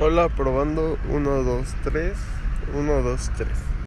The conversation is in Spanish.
Hola, probando 1, 2, 3. 1, 2, 3.